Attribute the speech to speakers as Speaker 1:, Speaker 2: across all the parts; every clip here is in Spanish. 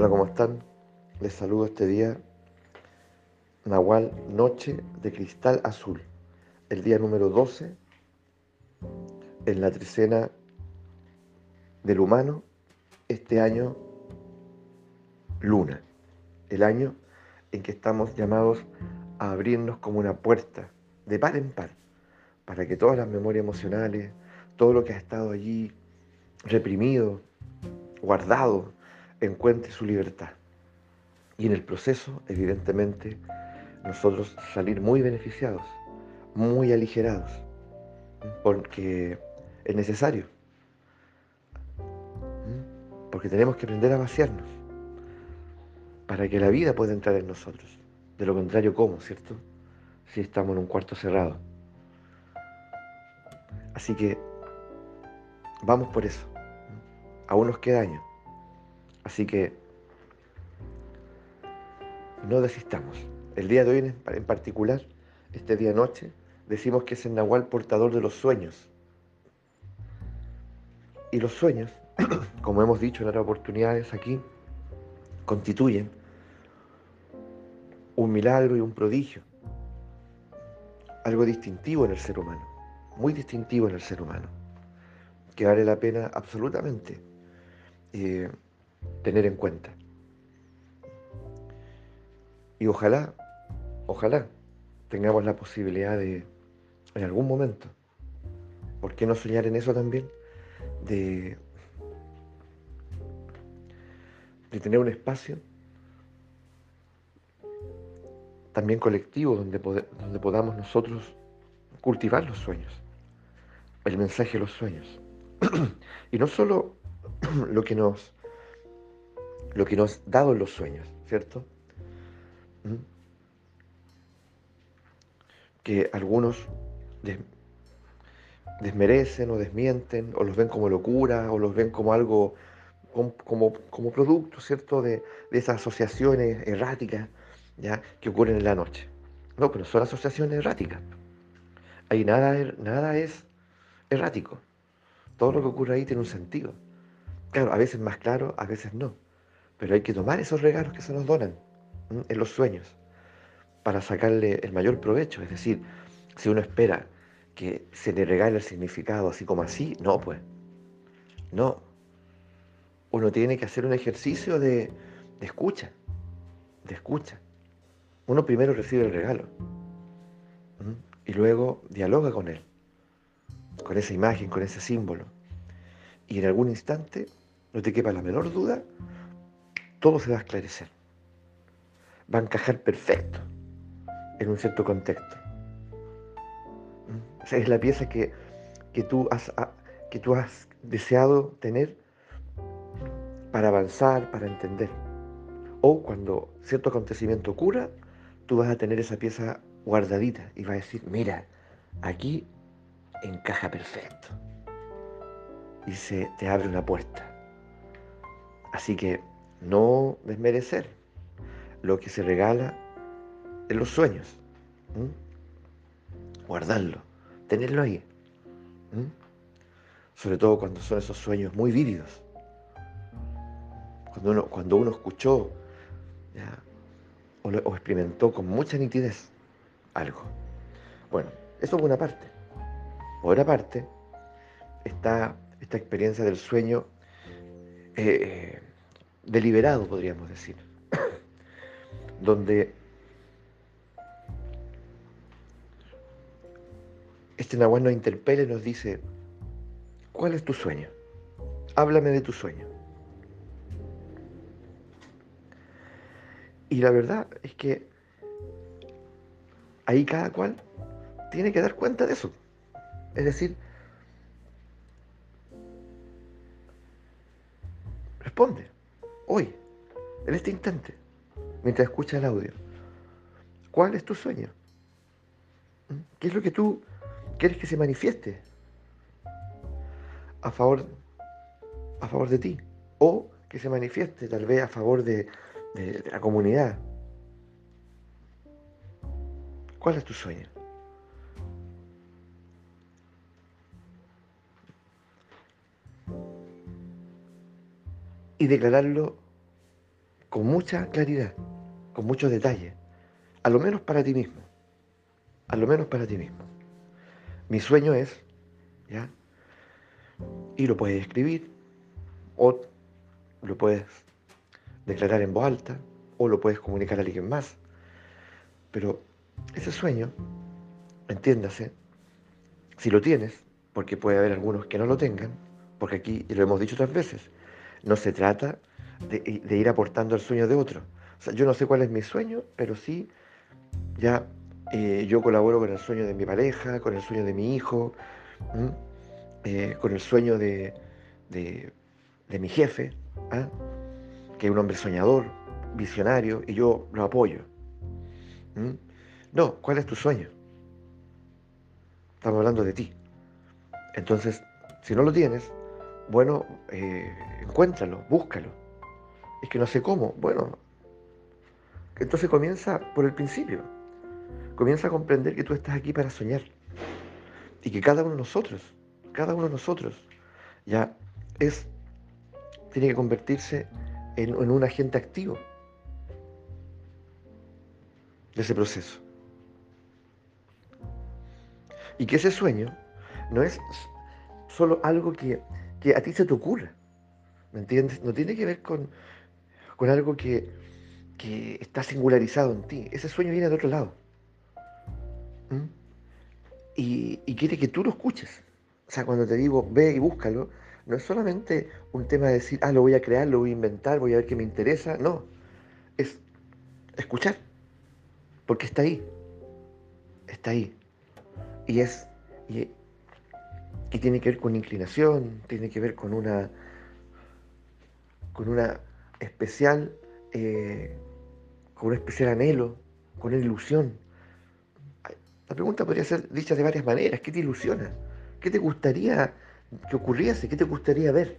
Speaker 1: Hola, ¿cómo están? Les saludo este día, Nahual Noche de Cristal Azul, el día número 12 en la trecena del humano, este año luna, el año en que estamos llamados a abrirnos como una puerta de par en par, para que todas las memorias emocionales, todo lo que ha estado allí reprimido, guardado, encuentre su libertad. Y en el proceso, evidentemente, nosotros salir muy beneficiados, muy aligerados, porque es necesario, porque tenemos que aprender a vaciarnos para que la vida pueda entrar en nosotros. De lo contrario, ¿cómo, cierto? Si estamos en un cuarto cerrado. Así que vamos por eso. Aún nos queda año. Así que no desistamos. El día de hoy en particular, este día noche, decimos que es el Nahual portador de los sueños. Y los sueños, como hemos dicho en otras oportunidades aquí, constituyen un milagro y un prodigio, algo distintivo en el ser humano, muy distintivo en el ser humano, que vale la pena absolutamente eh, tener en cuenta. Y ojalá, ojalá tengamos la posibilidad de, en algún momento, ¿por qué no soñar en eso también? De, de tener un espacio también colectivo donde, donde podamos nosotros cultivar los sueños, el mensaje de los sueños. y no solo lo que nos lo que nos dado en los sueños, ¿cierto? ¿Mm? Que algunos desmerecen o desmienten, o los ven como locura, o los ven como algo, como, producto, ¿cierto?, de, esas asociaciones erráticas ¿ya? que ocurren en la noche. No, pero son asociaciones erráticas. Ahí nada, nada es errático. Todo lo que ocurre ahí tiene un sentido. Claro, a veces más claro, a veces no. Pero hay que tomar esos regalos que se nos donan en los sueños para sacarle el mayor provecho. Es decir, si uno espera que se le regale el significado así como así, no, pues. No. Uno tiene que hacer un ejercicio de, de escucha, de escucha. Uno primero recibe el regalo y luego dialoga con él, con esa imagen, con ese símbolo. Y en algún instante, no te quepa la menor duda, todo se va a esclarecer. Va a encajar perfecto en un cierto contexto. Es la pieza que, tú has, que tú has deseado tener para avanzar, para entender. O cuando cierto acontecimiento ocurra, tú vas a tener esa pieza guardadita y vas a decir, mira, aquí encaja perfecto. Y se te abre una puerta. Así que no desmerecer lo que se regala en los sueños. Guardarlo, tenerlo ahí. Sobre todo cuando son esos sueños muy vívidos. Cuando uno, cuando uno escuchó o, experimentó con mucha nitidez algo. Bueno, eso por una parte. Otra parte, está esta experiencia del sueño eh, deliberado, podríamos decir, donde este Nahual nos interpela y nos dice, ¿cuál es tu sueño? Háblame de tu sueño. Y la verdad es que ahí cada cual tiene que dar cuenta de eso. Es decir, hoy, en este instante, mientras escuchas el audio. ¿Cuál es tu sueño? ¿Mm? ¿Qué es lo que tú quieres que se manifieste a favor, a favor de ti? O que se manifieste tal vez a favor de, de la comunidad. ¿Cuál es tu sueño? Y declararlo con mucha claridad, con muchos detalles, a lo menos para ti mismo, a lo menos para ti mismo. Mi sueño es, ¿ya? Y lo puedes escribir, o lo puedes declarar en voz alta, o lo puedes comunicar a alguien más. Pero ese sueño, entiéndase, si lo tienes, porque puede haber algunos que no lo tengan, porque aquí, lo hemos dicho otras veces, no se trata de, ir aportando el sueño de otro. Yo no sé cuál es mi sueño, pero sí, ya eh, yo colaboro con el sueño de mi pareja, con el sueño de mi hijo, eh, con el sueño de, mi jefe, ¿ah? que es un hombre soñador, visionario, y yo lo apoyo. No, ¿cuál es tu sueño? Estamos hablando de ti. Entonces, si no lo tienes, bueno, eh, encuéntralo, búscalo. Es que no sé cómo. Bueno, entonces comienza por el principio. Comienza a comprender que tú estás aquí para soñar. Y que cada uno de nosotros, cada uno de nosotros, ya es, tiene que convertirse en, en un agente activo de ese proceso. Y que ese sueño no es solo algo que, a ti se te ocurra. ¿Me entiendes? No tiene que ver con, con algo que, está singularizado en ti. Ese sueño viene de otro lado. ¿Mm? Y, y, quiere que tú lo escuches. O sea, cuando te digo ve y búscalo, no es solamente un tema de decir, ah, lo voy a crear, lo voy a inventar, voy a ver qué me interesa. No, es escuchar. Porque está ahí. Está ahí. Y es, y tiene que ver con inclinación, tiene que ver con una, con una especial, eh, con un especial anhelo, con una ilusión. La pregunta podría ser dicha de varias maneras. ¿Qué te ilusiona? ¿Qué te gustaría que ocurriese? ¿Qué te gustaría ver?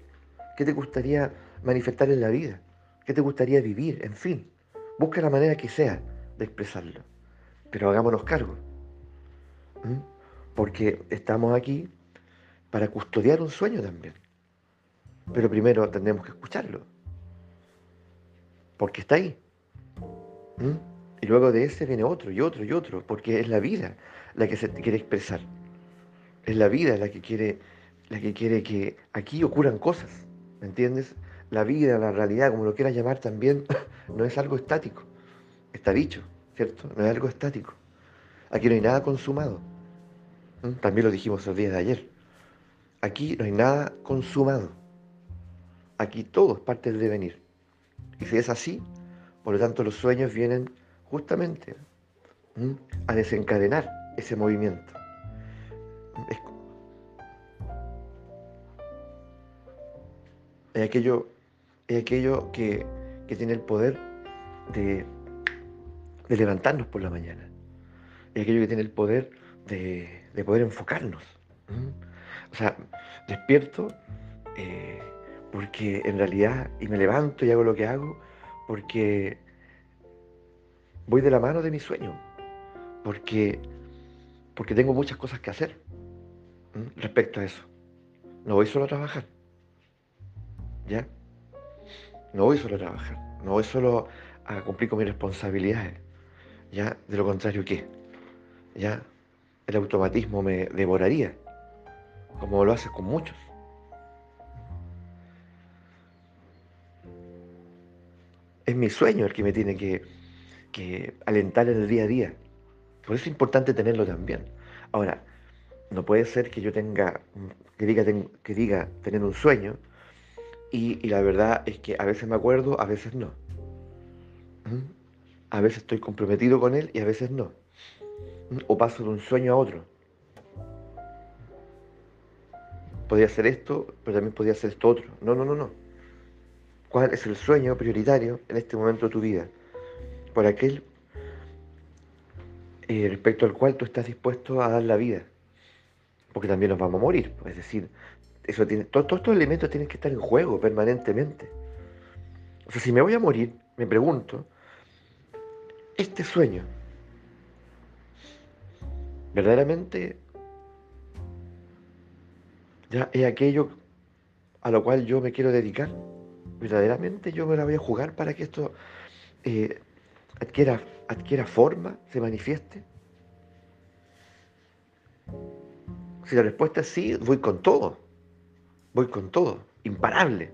Speaker 1: ¿Qué te gustaría manifestar en la vida? ¿Qué te gustaría vivir? En fin, busca la manera que sea de expresarlo. Pero hagámonos cargo. Porque estamos aquí para custodiar un sueño también. Pero primero tendremos que escucharlo, porque está ahí. ¿Mm? Y luego de ese viene otro y otro y otro, porque es la vida la que se quiere expresar. Es la vida la que quiere, la que quiere que aquí ocurran cosas, ¿me entiendes? La vida, la realidad, como lo quieras llamar también, no es algo estático. Está dicho, ¿cierto? No es algo estático. Aquí no hay nada consumado. ¿Mm? También lo dijimos el día de ayer. Aquí no hay nada consumado. Aquí todo es parte del devenir. Y si es así, por lo tanto los sueños vienen justamente a desencadenar ese movimiento. Es, aquello, es aquello que, tiene el poder de, levantarnos por la mañana. Es aquello que tiene el poder de, poder enfocarnos. O sea, despierto eh, porque en realidad, y me levanto y hago lo que hago, porque voy de la mano de mi sueño, porque, porque tengo muchas cosas que hacer respecto a eso. No voy solo a trabajar, ¿ya? No voy solo a trabajar, no voy solo a cumplir con mis responsabilidades, ¿ya? De lo contrario, ¿qué? ¿Ya? El automatismo me devoraría como lo haces con muchos. Es mi sueño el que me tiene que, alentar en el día a día. Por eso es importante tenerlo también. Ahora, no puede ser que yo tenga, que diga, que diga tener un sueño y, la verdad es que a veces me acuerdo, a veces no. ¿Mm? A veces estoy comprometido con él y a veces no. ¿Mm? O paso de un sueño a otro. Podía hacer esto, pero también podía hacer esto otro. No, no, no, no. ¿Cuál es el sueño prioritario en este momento de tu vida? Por aquel eh, respecto al cual tú estás dispuesto a dar la vida. Porque también nos vamos a morir. Es decir, eso tiene, todos estos elementos tienen que estar en juego permanentemente. O sea, si me voy a morir, me pregunto, este sueño, ¿verdaderamente ya es aquello a lo cual yo me quiero dedicar. verdaderamente yo me la voy a jugar para que esto eh, adquiera, adquiera forma, se manifieste? Si la respuesta es sí, voy con todo. Voy con todo, imparable.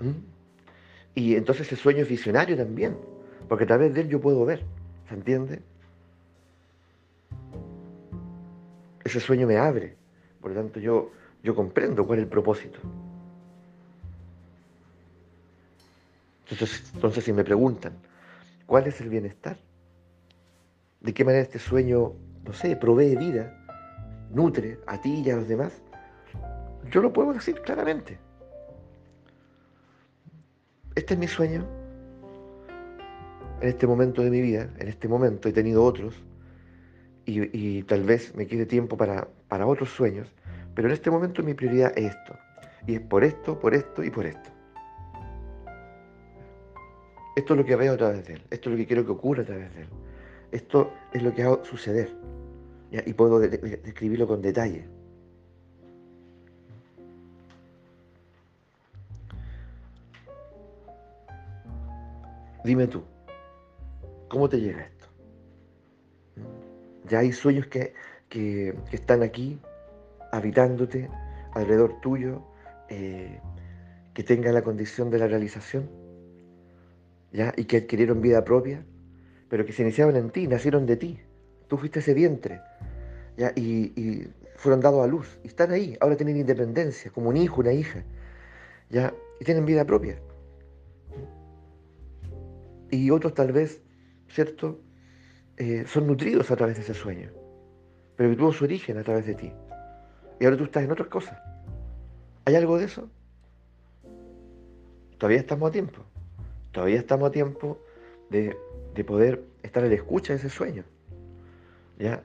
Speaker 1: ¿Mm? Y entonces el sueño es visionario también, porque a través de él yo puedo ver, ¿se entiende? Ese sueño me abre, por lo tanto yo, yo comprendo cuál es el propósito. Entonces, entonces si me preguntan, ¿cuál es el bienestar? ¿De qué manera este sueño, no sé, provee vida, nutre a ti y a los demás? Yo lo puedo decir claramente. Este es mi sueño. En este momento de mi vida, en este momento he tenido otros y, tal vez me quede tiempo para, para otros sueños, pero en este momento mi prioridad es esto. Y es por esto, por esto y por esto. Esto es lo que veo a través de él. Esto es lo que quiero que ocurra a través de él. Esto es lo que hago suceder. Y puedo describirlo con detalle. Dime tú, ¿cómo te llega esto? Ya hay sueños que, están aquí, habitándote, alrededor tuyo, eh, que tengan la condición de la realización, ¿ya? Y que adquirieron vida propia, pero que se iniciaron en ti, nacieron de ti. Tú fuiste ese vientre, ¿ya? Y, y fueron dados a luz, y están ahí, ahora tienen independencia, como un hijo, una hija, ¿ya? Y tienen vida propia y otros tal vez, ¿cierto? Eh, son nutridos a través de ese sueño, pero que tuvo su origen a través de ti. Y ahora tú estás en otras cosas. ¿Hay algo de eso? Todavía estamos a tiempo. Todavía estamos a tiempo de, de poder estar a la escucha de ese sueño. ¿Ya?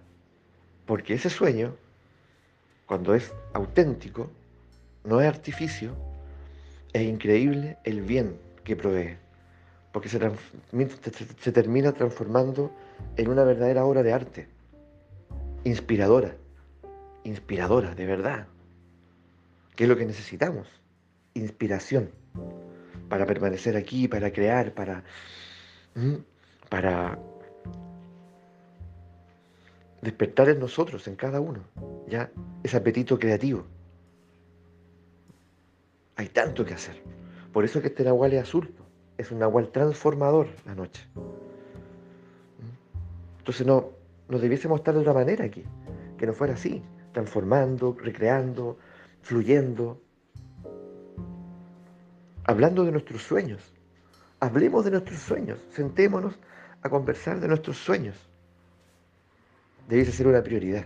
Speaker 1: Porque ese sueño, cuando es auténtico, no es artificio, es increíble el bien que provee porque se, termina transformando en una verdadera obra de arte, inspiradora, inspiradora, de verdad, que es lo que necesitamos, inspiración, para permanecer aquí, para crear, para, para despertar en nosotros, en cada uno, ya ese apetito creativo. Hay tanto que hacer. Por eso es que este Nahual es azul es un nahual transformador la noche. Entonces no, no debiésemos estar de otra manera aquí, que no fuera así, transformando, recreando, fluyendo, hablando de nuestros sueños. Hablemos de nuestros sueños, sentémonos a conversar de nuestros sueños. Debiese ser una prioridad.